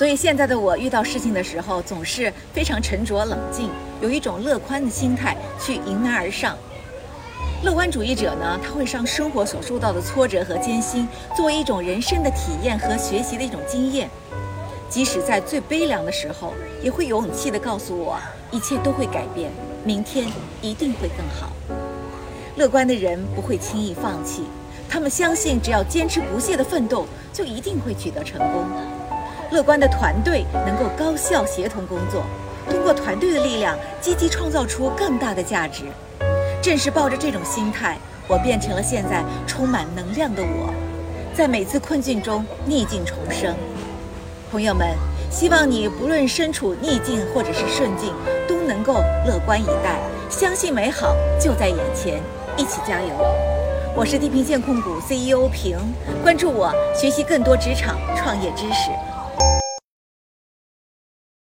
所以现在的我遇到事情的时候，总是非常沉着冷静，有一种乐观的心态去迎难而上。乐观主义者呢，他会让生活所受到的挫折和艰辛作为一种人生的体验和学习的一种经验，即使在最悲凉的时候，也会有勇气地告诉我，一切都会改变，明天一定会更好。乐观的人不会轻易放弃，他们相信只要坚持不懈地奋斗，就一定会取得成功。乐观的团队能够高效协同工作，通过团队的力量，积极创造出更大的价值。正是抱着这种心态，我变成了现在充满能量的我，在每次困境中逆境重生。朋友们，希望你不论身处逆境或者是顺境，都能够乐观以待，相信美好就在眼前，一起加油！我是地平线控股 CEO 平，关注我，学习更多职场创业知识。